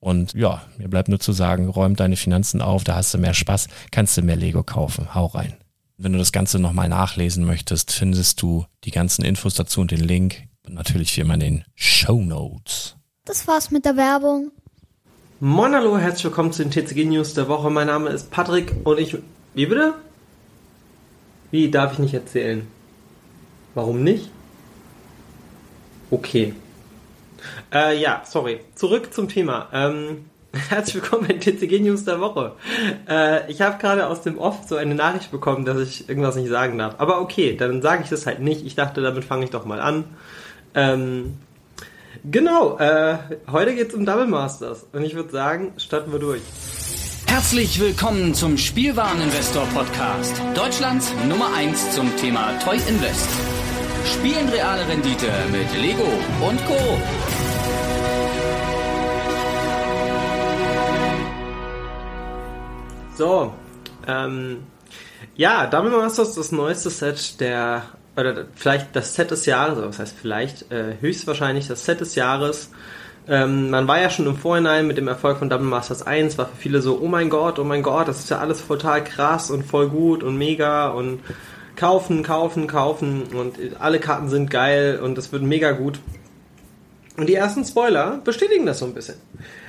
Und ja, mir bleibt nur zu sagen, räum deine Finanzen auf, da hast du mehr Spaß, kannst du mehr Lego kaufen. Hau rein. Wenn du das Ganze nochmal nachlesen möchtest, findest du die ganzen Infos dazu und den Link. Und natürlich wie immer in den Show Notes. Das war's mit der Werbung. Moin, hallo, herzlich willkommen zu den TCG News der Woche. Mein Name ist Patrick und ich. Wie bitte? Wie darf ich nicht erzählen? Warum nicht? Okay. Äh, ja, sorry. Zurück zum Thema. Ähm, herzlich willkommen bei TCG News der Woche. Äh, ich habe gerade aus dem Off so eine Nachricht bekommen, dass ich irgendwas nicht sagen darf. Aber okay, dann sage ich das halt nicht. Ich dachte, damit fange ich doch mal an. Ähm, genau, äh, heute es um Double Masters. Und ich würde sagen, starten wir durch. Herzlich willkommen zum Spielwareninvestor Podcast. Deutschlands Nummer 1 zum Thema Toy Invest. Spielen reale Rendite mit Lego und Co. So, ähm, ja, Double Masters das neueste Set der, oder vielleicht das Set des Jahres, was heißt vielleicht, äh, höchstwahrscheinlich das Set des Jahres. Ähm, man war ja schon im Vorhinein mit dem Erfolg von Double Masters 1, war für viele so, oh mein Gott, oh mein Gott, das ist ja alles total krass und voll gut und mega und kaufen, kaufen, kaufen und alle Karten sind geil und das wird mega gut. Und die ersten Spoiler bestätigen das so ein bisschen.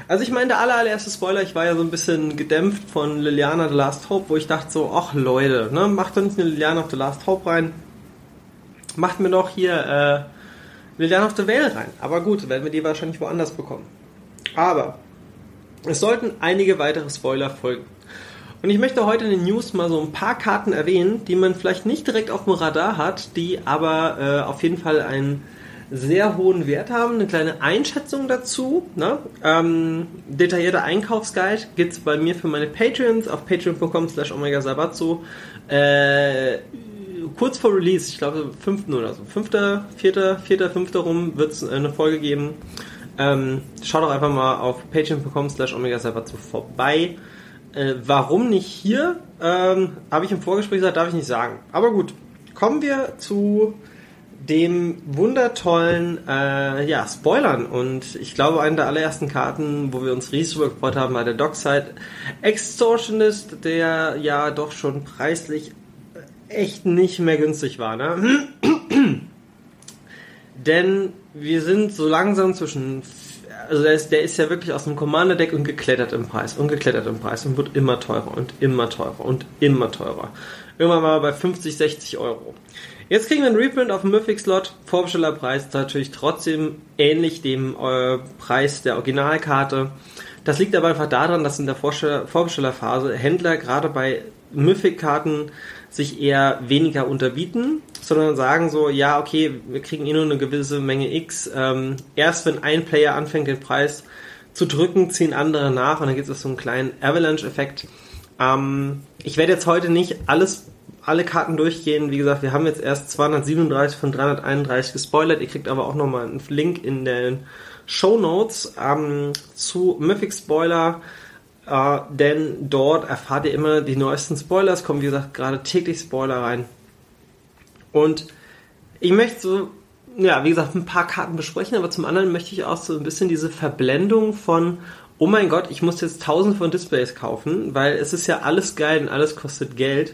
Also ich meine, der allererste Spoiler, ich war ja so ein bisschen gedämpft von Liliana The Last Hope, wo ich dachte so, ach Leute, ne, macht doch nicht eine Liliana of the Last Hope rein. Macht mir doch hier äh, Liliana of the Vale rein. Aber gut, werden wir die wahrscheinlich woanders bekommen. Aber es sollten einige weitere Spoiler folgen. Und ich möchte heute in den News mal so ein paar Karten erwähnen, die man vielleicht nicht direkt auf dem Radar hat, die aber äh, auf jeden Fall einen sehr hohen Wert haben. Eine kleine Einschätzung dazu. Ne? Ähm, detaillierter Einkaufsguide gibt es bei mir für meine Patreons auf patreon.com slash omega sabatzo. Äh, kurz vor Release, ich glaube 5. oder so, 5., 4., 4., 5. rum wird es eine Folge geben. Ähm, schaut doch einfach mal auf patreon.com slash omega sabatzo vorbei. Äh, warum nicht hier? Ähm, Habe ich im Vorgespräch gesagt, darf ich nicht sagen. Aber gut, kommen wir zu dem wundertollen äh, ja, Spoilern. Und ich glaube, eine der allerersten Karten, wo wir uns riesig drüber gefreut haben, war der Dockside Extortionist, der ja doch schon preislich echt nicht mehr günstig war. Ne? Denn wir sind so langsam zwischen also der ist, der ist ja wirklich aus dem Commander-Deck und geklettert im Preis und geklettert im Preis und wird immer teurer und immer teurer und immer teurer. Irgendwann mal bei 50, 60 Euro. Jetzt kriegen wir einen Reprint auf dem Mythic-Slot. Vorbestellerpreis ist natürlich trotzdem ähnlich dem äh, Preis der Originalkarte. Das liegt aber einfach daran, dass in der Vorbestellerphase Händler gerade bei Mythic-Karten sich eher weniger unterbieten, sondern sagen so, ja, okay, wir kriegen eh nur eine gewisse Menge X. Ähm, erst wenn ein Player anfängt, den Preis zu drücken, ziehen andere nach und dann gibt es so einen kleinen Avalanche-Effekt. Ähm, ich werde jetzt heute nicht alles alle Karten durchgehen. Wie gesagt, wir haben jetzt erst 237 von 331 gespoilert. Ihr kriegt aber auch nochmal einen Link in den Show Notes ähm, zu Mythic Spoiler. Äh, denn dort erfahrt ihr immer die neuesten Spoilers. Kommen, wie gesagt, gerade täglich Spoiler rein. Und ich möchte so, ja, wie gesagt, ein paar Karten besprechen, aber zum anderen möchte ich auch so ein bisschen diese Verblendung von, oh mein Gott, ich muss jetzt tausend von Displays kaufen, weil es ist ja alles geil und alles kostet Geld.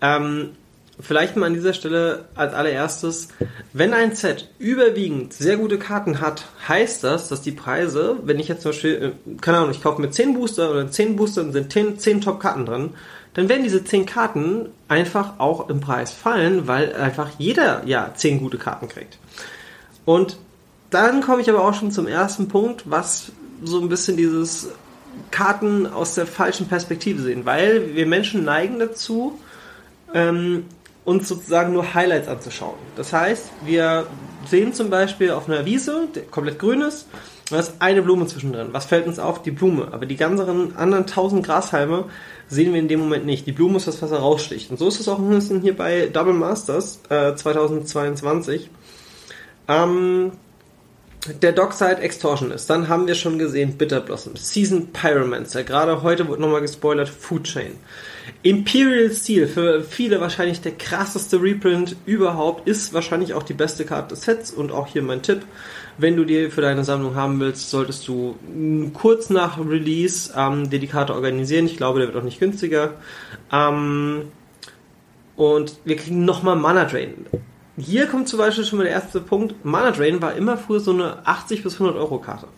Ähm, vielleicht mal an dieser Stelle als allererstes, wenn ein Set überwiegend sehr gute Karten hat, heißt das, dass die Preise, wenn ich jetzt zum Beispiel, äh, keine Ahnung, ich kaufe mir 10 Booster oder 10 Booster und sind 10, 10 Top-Karten drin, dann werden diese 10 Karten einfach auch im Preis fallen, weil einfach jeder ja 10 gute Karten kriegt. Und dann komme ich aber auch schon zum ersten Punkt, was so ein bisschen dieses Karten aus der falschen Perspektive sehen, weil wir Menschen neigen dazu, ähm, uns sozusagen nur Highlights anzuschauen. Das heißt, wir sehen zum Beispiel auf einer Wiese, komplett grün ist, da ist eine Blume zwischendrin. Was fällt uns auf? Die Blume. Aber die ganzen anderen tausend Grashalme sehen wir in dem Moment nicht. Die Blume ist das, was heraussticht. Und so ist es auch ein bisschen hier bei Double Masters äh, 2022. Ähm, der Dockside Extortion ist. Dann haben wir schon gesehen Bitter Blossom, Season Pyromancer. Gerade heute wird nochmal gespoilert Food Chain. Imperial Steel, für viele wahrscheinlich der krasseste Reprint überhaupt, ist wahrscheinlich auch die beste Karte des Sets und auch hier mein Tipp. Wenn du dir für deine Sammlung haben willst, solltest du kurz nach Release ähm, dir die Karte organisieren. Ich glaube, der wird auch nicht günstiger. Ähm, und wir kriegen nochmal Mana Drain. Hier kommt zum Beispiel schon mal der erste Punkt. Mana Drain war immer früher so eine 80 bis 100 Euro Karte.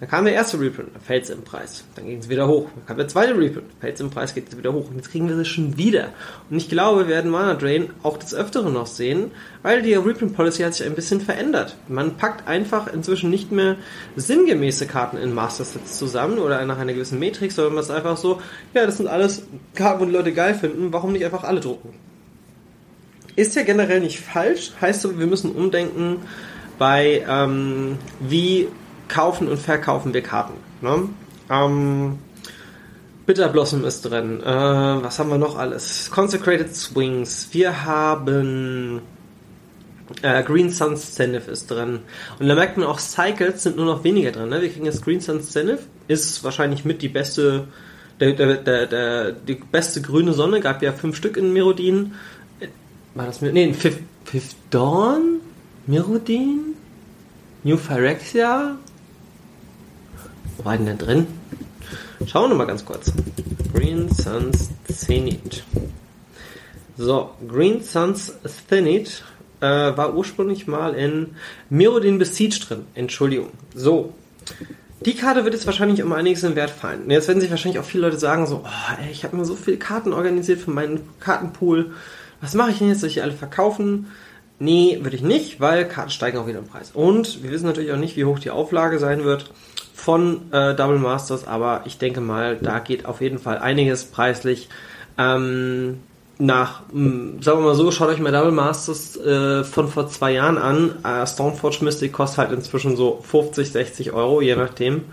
Dann kam der erste Reprint, da fällt es im Preis. Dann ging es wieder hoch. Dann kam der zweite Reprint, fällt es im Preis, geht es wieder hoch. Und jetzt kriegen wir sie schon wieder. Und ich glaube, wir werden Mana Drain auch des Öfteren noch sehen, weil die Reprint Policy hat sich ein bisschen verändert. Man packt einfach inzwischen nicht mehr sinngemäße Karten in Master Sets zusammen oder nach einer gewissen Metrik, sondern man ist einfach so, ja, das sind alles Karten, wo die Leute geil finden, warum nicht einfach alle drucken? Ist ja generell nicht falsch, heißt so, wir müssen umdenken bei ähm, wie kaufen und verkaufen wir Karten. Ne? Ähm, Bitter Blossom ist drin. Äh, was haben wir noch alles? Consecrated Swings. Wir haben äh, Green Sun Zenith ist drin. Und da merkt man auch, Cycles sind nur noch weniger drin. Ne? Wir kriegen jetzt Green Sun Zenith. Ist wahrscheinlich mit die beste, der, der, der, der, die beste grüne Sonne. Gab ja fünf Stück in Merodin. War das mit, nee, Fifth, Fifth Dawn? Merodin? New Phyrexia? Wo war denn da drin? Schauen wir mal ganz kurz. Green Suns Zenith. So, Green Suns Zenith äh, war ursprünglich mal in Mirrodin Besiege drin. Entschuldigung. So. Die Karte wird jetzt wahrscheinlich um einiges in Wert fallen. Jetzt werden sich wahrscheinlich auch viele Leute sagen so, oh, ey, ich habe mir so viele Karten organisiert für meinen Kartenpool. Was mache ich denn jetzt? Soll ich die alle verkaufen? Nee, würde ich nicht, weil Karten steigen auch wieder im Preis. Und wir wissen natürlich auch nicht, wie hoch die Auflage sein wird von äh, Double Masters, aber ich denke mal, da geht auf jeden Fall einiges preislich. Ähm, nach, mh, sagen wir mal so, schaut euch mal Double Masters äh, von vor zwei Jahren an. Äh, Stoneforge Mystic kostet halt inzwischen so 50, 60 Euro, je nachdem.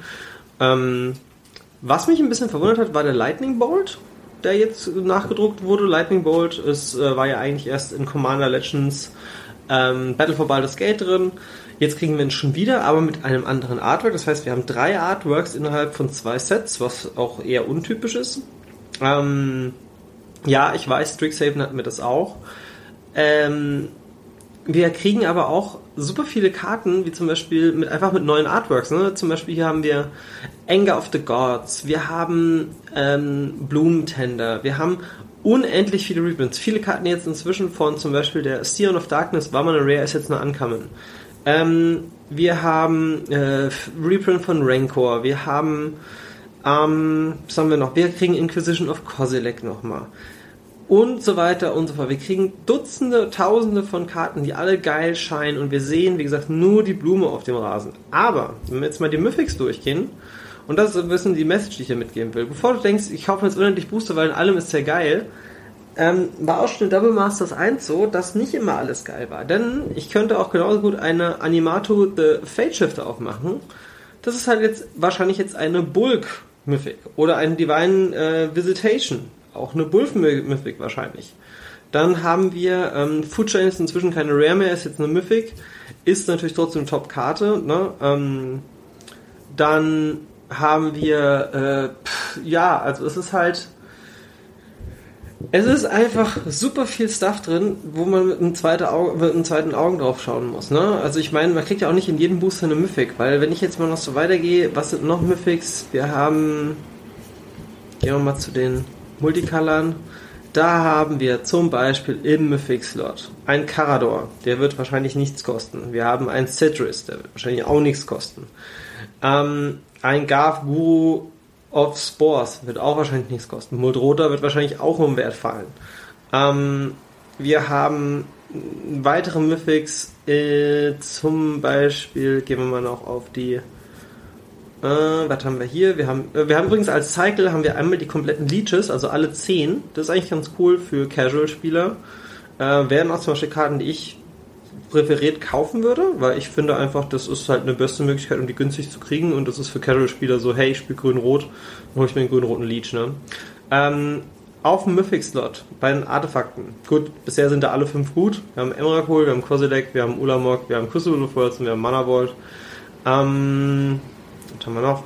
Ähm, was mich ein bisschen verwundert hat, war der Lightning Bolt, der jetzt nachgedruckt wurde. Lightning Bolt ist, äh, war ja eigentlich erst in Commander Legends ähm, Battle for Baldur's Gate drin. Jetzt kriegen wir ihn schon wieder, aber mit einem anderen Artwork. Das heißt, wir haben drei Artworks innerhalb von zwei Sets, was auch eher untypisch ist. Ähm, ja, ich weiß, Strixhaven hat mir das auch. Ähm, wir kriegen aber auch super viele Karten, wie zum Beispiel mit einfach mit neuen Artworks. Ne? Zum Beispiel hier haben wir Anger of the Gods, wir haben ähm, Blumentender, wir haben unendlich viele Reprints. Viele Karten jetzt inzwischen von zum Beispiel der Sion of Darkness war mal eine Rare, ist jetzt eine Uncommon. Ähm, wir haben äh, Reprint von Rancor, wir haben ähm, was haben wir noch? Wir kriegen Inquisition of Kozilek nochmal und so weiter und so fort. Wir kriegen Dutzende, Tausende von Karten, die alle geil scheinen und wir sehen, wie gesagt, nur die Blume auf dem Rasen. Aber, wenn wir jetzt mal die Mythics durchgehen, und das ist ein bisschen die Message, die ich hier mitgeben will. Bevor du denkst, ich kaufe jetzt unendlich Booster, weil in allem ist sehr geil, ähm, war auch schon in Double Masters 1 so, dass nicht immer alles geil war. Denn ich könnte auch genauso gut eine Animato The Fate Shifter aufmachen. Das ist halt jetzt wahrscheinlich jetzt eine Bulk Mythic oder eine Divine äh, Visitation auch eine Bulf Mythic wahrscheinlich. Dann haben wir, ähm, Foodchain ist inzwischen keine Rare mehr, ist jetzt eine Mythic, ist natürlich trotzdem Top-Karte. Ne? Ähm, dann haben wir, äh, pff, ja, also es ist halt, es ist einfach super viel Stuff drin, wo man mit einem, zweiten Auge, mit einem zweiten Augen drauf schauen muss. Ne? Also ich meine, man kriegt ja auch nicht in jedem Booster eine Mythic, weil wenn ich jetzt mal noch so weitergehe, was sind noch Mythics? Wir haben, gehen wir mal zu den Multicolorn. Da haben wir zum Beispiel im Mythic-Slot ein Carador, der wird wahrscheinlich nichts kosten. Wir haben ein Citrus, der wird wahrscheinlich auch nichts kosten. Ähm, ein Garth Guru of Spores wird auch wahrscheinlich nichts kosten. Muldrota wird wahrscheinlich auch um Wert fallen. Ähm, wir haben weitere Mythics, äh, zum Beispiel, gehen wir mal noch auf die äh, was haben wir hier? Wir haben, äh, wir haben übrigens als Cycle haben wir einmal die kompletten Leeches, also alle 10. Das ist eigentlich ganz cool für Casual-Spieler. Äh, wären auch zum Beispiel Karten, die ich präferiert kaufen würde, weil ich finde einfach, das ist halt eine beste Möglichkeit, um die günstig zu kriegen und das ist für Casual-Spieler so, hey, ich spiele grün-rot, dann hole ich mir einen grün-roten Leech, ne? Ähm, auf dem Mythic-Slot bei den Artefakten. Gut, bisher sind da alle fünf gut. Wir haben Emrakul, wir haben Kozilek, wir haben Ulamog, wir haben Worlds und wir haben Mana Vault. Ähm, was haben wir noch?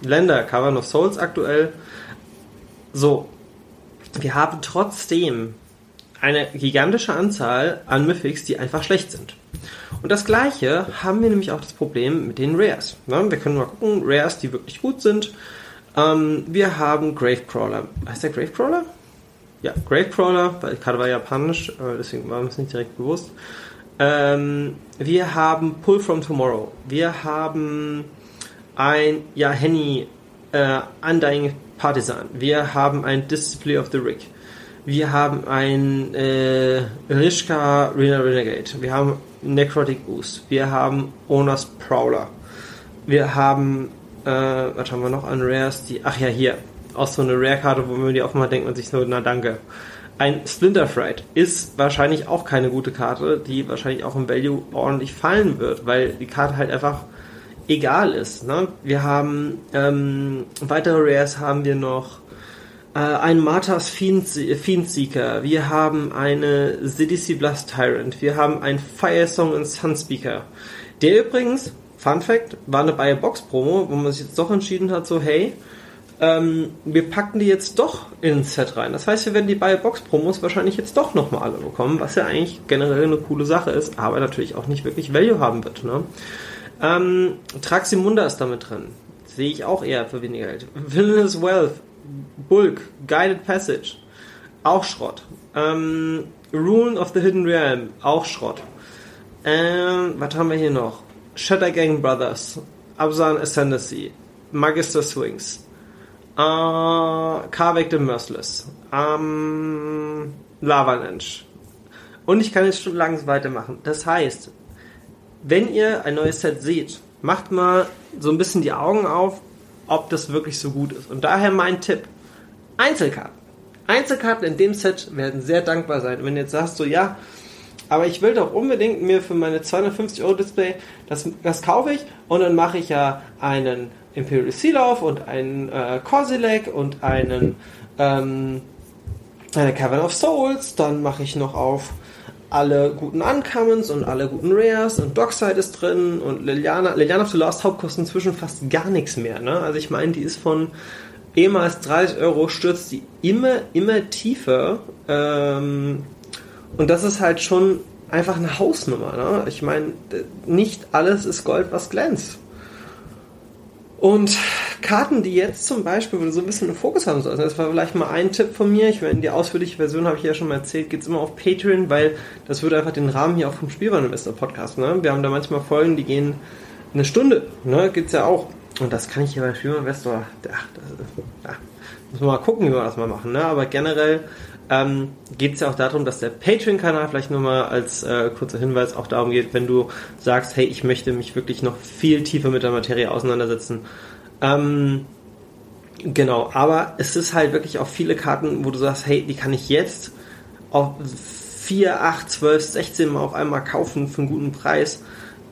Länder, Cavern of Souls aktuell. So, wir haben trotzdem eine gigantische Anzahl an Mythics, die einfach schlecht sind. Und das gleiche haben wir nämlich auch das Problem mit den Rares. Ne? Wir können mal gucken, Rares, die wirklich gut sind. Ähm, wir haben Gravecrawler. Heißt der Gravecrawler? Ja, Gravecrawler, weil die Karte war japanisch, deswegen war uns nicht direkt bewusst. Ähm, wir haben Pull from Tomorrow. Wir haben ein ja, Henny äh, Undying Partisan. Wir haben ein Display of the Rig. Wir haben ein äh, Rishka Renegade. Wir haben Necrotic Ooze. Wir haben Onas Prowler. Wir haben, äh, was haben wir noch an Rares? Die, ach ja, hier. Auch so eine Rare-Karte, wo man die aufmacht, denkt man sich nur, na danke. Ein Splinter Fright ist wahrscheinlich auch keine gute Karte, die wahrscheinlich auch im Value ordentlich fallen wird, weil die Karte halt einfach egal ist. Ne? Wir haben ähm, weitere Rares haben wir noch äh, ein Marthas Fiendseeker, wir haben eine CDC Blast Tyrant, wir haben ein Fire Song und Sunspeaker. Der übrigens, Fun Fact, war eine Buy Box Promo, wo man sich jetzt doch entschieden hat, so hey, ähm, wir packen die jetzt doch ins Set rein. Das heißt, wir werden die Buy Box Promos wahrscheinlich jetzt doch nochmal alle bekommen, was ja eigentlich generell eine coole Sache ist, aber natürlich auch nicht wirklich Value haben wird. Ne? Ähm, Traximunda ist damit drin. Sehe ich auch eher für weniger Geld. Villainous Wealth, Bulk, Guided Passage, auch Schrott. Ähm, Rune of the Hidden Realm, auch Schrott. Ähm, was haben wir hier noch? Shatter Gang Brothers, Absan Ascendancy, Magister Swings, äh, Carvec the Merciless, ähm, Lavalanche. Und ich kann jetzt schon langsam weitermachen. Das heißt, wenn ihr ein neues Set seht, macht mal so ein bisschen die Augen auf, ob das wirklich so gut ist. Und daher mein Tipp: Einzelkarten. Einzelkarten in dem Set werden sehr dankbar sein. Und wenn du jetzt sagst, so ja, aber ich will doch unbedingt mir für meine 250 Euro Display, das, das kaufe ich und dann mache ich ja einen Imperial Seal auf und einen äh, Kozilek und einen ähm, eine Cavern of Souls, dann mache ich noch auf alle guten Uncommons und alle guten Rares und Dockside ist drin und Liliana, Liliana of the Last Hope kostet inzwischen fast gar nichts mehr. Ne? Also ich meine, die ist von ehemals 30 Euro, stürzt die immer, immer tiefer. Ähm, und das ist halt schon einfach eine Hausnummer. Ne? Ich meine, nicht alles ist Gold, was glänzt. Und Karten, die jetzt zum Beispiel, wo du so ein bisschen einen Fokus haben sollst, das war vielleicht mal ein Tipp von mir. Ich meine, die ausführliche Version habe ich ja schon mal erzählt, geht es immer auf Patreon, weil das würde einfach den Rahmen hier auch vom Spielwareninvestor Podcast. Ne? Wir haben da manchmal Folgen, die gehen eine Stunde, ne? es ja auch. Und das kann ich hier bei Spielwareninvestor, ach, das, ja, muss man mal gucken, wie wir das mal machen. Ne? Aber generell ähm, geht es ja auch darum, dass der Patreon-Kanal vielleicht nur mal als äh, kurzer Hinweis auch darum geht, wenn du sagst, hey, ich möchte mich wirklich noch viel tiefer mit der Materie auseinandersetzen. Ähm, genau, aber es ist halt wirklich auch viele Karten, wo du sagst, hey, die kann ich jetzt auf 4, 8, 12, 16 Mal auf einmal kaufen für einen guten Preis.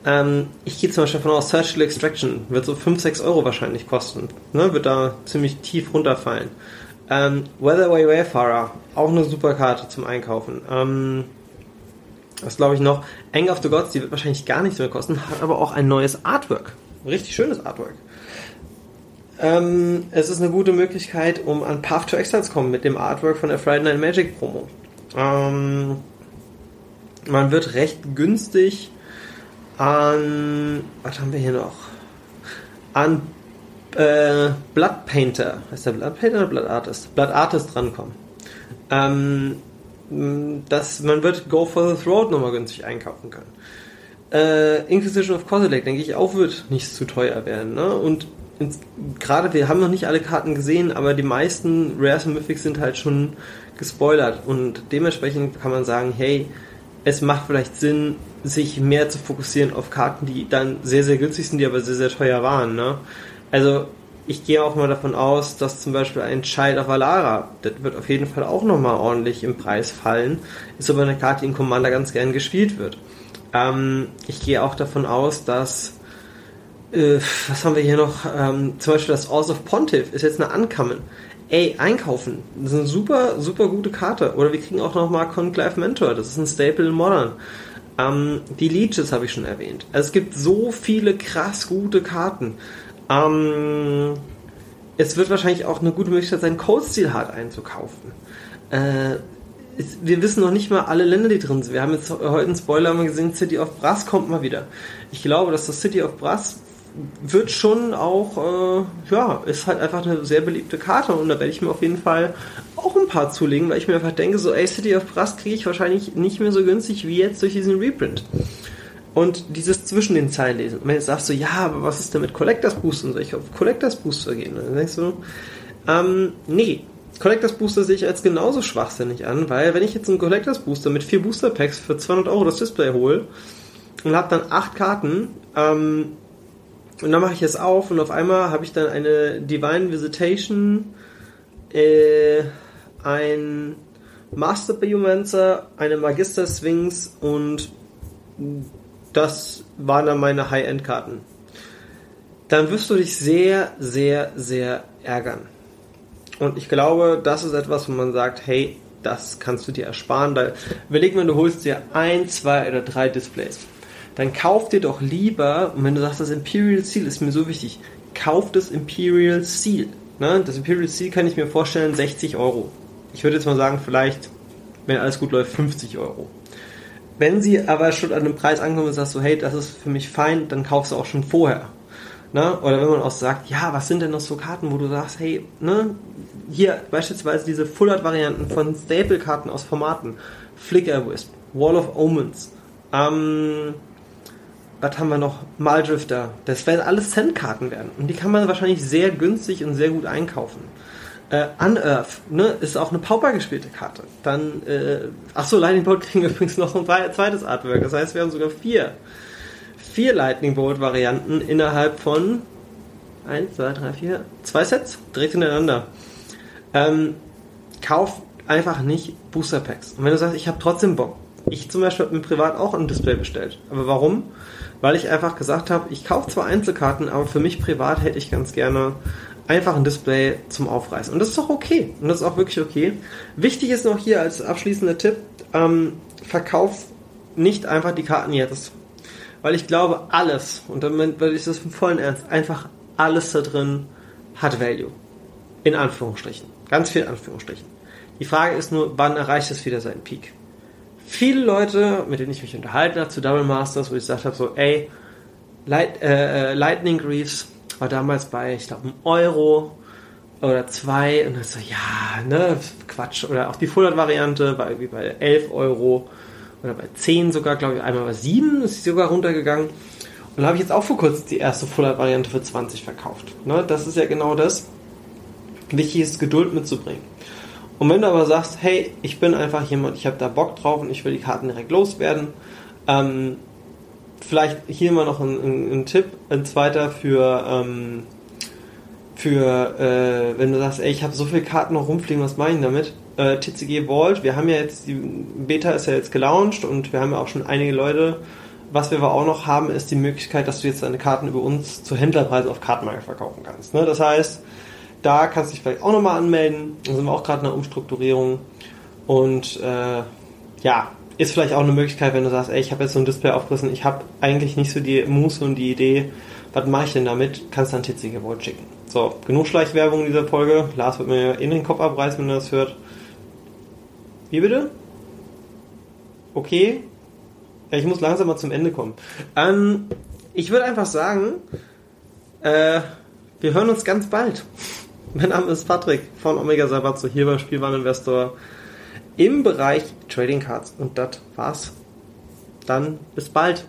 Ähm, ich gehe zum Beispiel davon aus, Surgical Extraction wird so 5, 6 Euro wahrscheinlich kosten. Ne? Wird da ziemlich tief runterfallen. Ähm, Weatherway Wayfarer, auch eine super Karte zum Einkaufen. Ähm, was glaube ich noch? Anger of the Gods, die wird wahrscheinlich gar nichts mehr kosten, hat aber auch ein neues Artwork. Richtig schönes Artwork. Ähm, es ist eine gute Möglichkeit, um an Path to Exile zu kommen mit dem Artwork von der Friday Night Magic Promo. Ähm, man wird recht günstig an, was haben wir hier noch? An äh, Blood Painter, heißt der Blood Painter oder Blood Artist? Blood Artist drankommen. Ähm, das, man wird Go for the Throat nochmal günstig einkaufen können. Äh, Inquisition of Kozilek, denke ich, auch wird nicht zu teuer werden. Ne? Und gerade, wir haben noch nicht alle Karten gesehen, aber die meisten Rares und Mythics sind halt schon gespoilert. Und dementsprechend kann man sagen, hey, es macht vielleicht Sinn, sich mehr zu fokussieren auf Karten, die dann sehr, sehr günstig sind, die aber sehr, sehr teuer waren. Ne? Also ich gehe auch mal davon aus, dass zum Beispiel ein Child of Alara, das wird auf jeden Fall auch nochmal ordentlich im Preis fallen, ist aber eine Karte, die in Commander ganz gern gespielt wird. Ähm, ich gehe auch davon aus, dass äh, was haben wir hier noch? Ähm, zum Beispiel das Oz of Pontiff ist jetzt eine Ankommen. Ey, einkaufen. Das ist eine super, super gute Karte. Oder wir kriegen auch nochmal Conclave Mentor. Das ist ein Staple in Modern. Ähm, die Leeches habe ich schon erwähnt. Also es gibt so viele krass gute Karten. Ähm, es wird wahrscheinlich auch eine gute Möglichkeit sein, Cold Steel Hard einzukaufen. Äh, es, wir wissen noch nicht mal alle Länder, die drin sind. Wir haben jetzt heute einen Spoiler gesehen, City of Brass kommt mal wieder. Ich glaube, dass das City of Brass wird schon auch, äh, ja, ist halt einfach eine sehr beliebte Karte und da werde ich mir auf jeden Fall auch ein paar zulegen, weil ich mir einfach denke, so, ey, City of Brass kriege ich wahrscheinlich nicht mehr so günstig wie jetzt durch diesen Reprint. Und dieses zwischen den Zeilen lesen. Und wenn jetzt sagst du, ja, aber was ist denn mit Collectors Booster? Und soll ich auf Collectors Booster gehen? Dann denkst du, ähm, nee, Collectors Booster sehe ich als genauso schwachsinnig an, weil wenn ich jetzt einen Collectors Booster mit vier Booster Packs für 200 Euro das Display hole und habe dann acht Karten, ähm, und dann mache ich es auf und auf einmal habe ich dann eine Divine Visitation, äh, ein Master Biomancer, eine Magister Sphinx und das waren dann meine High-End-Karten. Dann wirst du dich sehr, sehr, sehr ärgern. Und ich glaube, das ist etwas, wo man sagt, hey, das kannst du dir ersparen. Da, überleg mal, du holst dir ein, zwei oder drei Displays. Dann kauf dir doch lieber, und wenn du sagst, das Imperial Seal ist mir so wichtig, kauf das Imperial Seal. Ne? Das Imperial Seal kann ich mir vorstellen, 60 Euro. Ich würde jetzt mal sagen, vielleicht, wenn alles gut läuft, 50 Euro. Wenn sie aber schon an einem Preis ankommen und sagst so, hey, das ist für mich fein, dann kaufst du auch schon vorher. Ne? Oder wenn man auch sagt, ja, was sind denn noch so Karten, wo du sagst, hey, ne, hier beispielsweise diese Full Art Varianten von Staple-Karten aus Formaten, Flicker Wisp, Wall of Omens, ähm, was haben wir noch? Maldrifter. Das werden alles Cent-Karten werden. Und die kann man wahrscheinlich sehr günstig und sehr gut einkaufen. Äh, Unearth, ne, ist auch eine Pauper gespielte Karte. Dann, äh, ach so, Lightning Bolt kriegen übrigens noch ein zweites Artwork. Das heißt, wir haben sogar vier. Vier Lightning Bolt Varianten innerhalb von eins, zwei, drei, vier, zwei Sets direkt hintereinander. Ähm, kauf einfach nicht Booster Packs. Und wenn du sagst, ich habe trotzdem Bock, ich zum Beispiel habe mir privat auch ein Display bestellt. Aber warum? Weil ich einfach gesagt habe, ich kaufe zwar Einzelkarten, aber für mich privat hätte ich ganz gerne einfach ein Display zum Aufreißen. Und das ist doch okay. Und das ist auch wirklich okay. Wichtig ist noch hier als abschließender Tipp, ähm, verkauf nicht einfach die Karten jetzt. Weil ich glaube, alles, und damit weil ich das im vollen Ernst, einfach alles da drin hat Value. In Anführungsstrichen. Ganz viel Anführungsstrichen. Die Frage ist nur, wann erreicht es wieder seinen Peak? Viele Leute, mit denen ich mich unterhalten habe zu Double Masters, wo ich gesagt habe, so, ey, Light, äh, äh Lightning Greaves war damals bei, ich glaube, einem Euro oder zwei und dann so, ja, ne, Quatsch. Oder auch die Full-Variante war irgendwie bei 11 Euro oder bei 10 sogar, glaube ich, einmal bei 7 ist sie sogar runtergegangen. Und da habe ich jetzt auch vor kurzem die erste Full-Variante für 20 verkauft. Ne, das ist ja genau das. Wichtig ist, Geduld mitzubringen. Und wenn du aber sagst, hey, ich bin einfach jemand, ich habe da Bock drauf und ich will die Karten direkt loswerden, ähm, vielleicht hier mal noch ein, ein, ein, Tipp, ein zweiter für, ähm, für äh, wenn du sagst, ey, ich habe so viele Karten noch rumfliegen, was meine ich damit? Äh, TCG Vault, wir haben ja jetzt, die Beta ist ja jetzt gelauncht und wir haben ja auch schon einige Leute. Was wir aber auch noch haben, ist die Möglichkeit, dass du jetzt deine Karten über uns zu Händlerpreisen auf Kartenmarkt verkaufen kannst. Ne? Das heißt, da kannst du dich vielleicht auch nochmal anmelden. Da sind wir auch gerade in der Umstrukturierung. Und äh, ja, ist vielleicht auch eine Möglichkeit, wenn du sagst, ey, ich habe jetzt so ein Display aufgerissen, ich habe eigentlich nicht so die Muße und die Idee, was mache ich denn damit? Kannst du dann TCG Vault schicken. So, genug Schleichwerbung in dieser Folge. Lars wird mir in den Kopf abreißen, wenn er das hört. Wie bitte? Okay. Ich muss langsam mal zum Ende kommen. Ähm, ich würde einfach sagen, äh, wir hören uns ganz bald. Mein Name ist Patrick von Omega Sabatzo hier beim Spielwareninvestor im Bereich Trading Cards. Und das war's. Dann bis bald.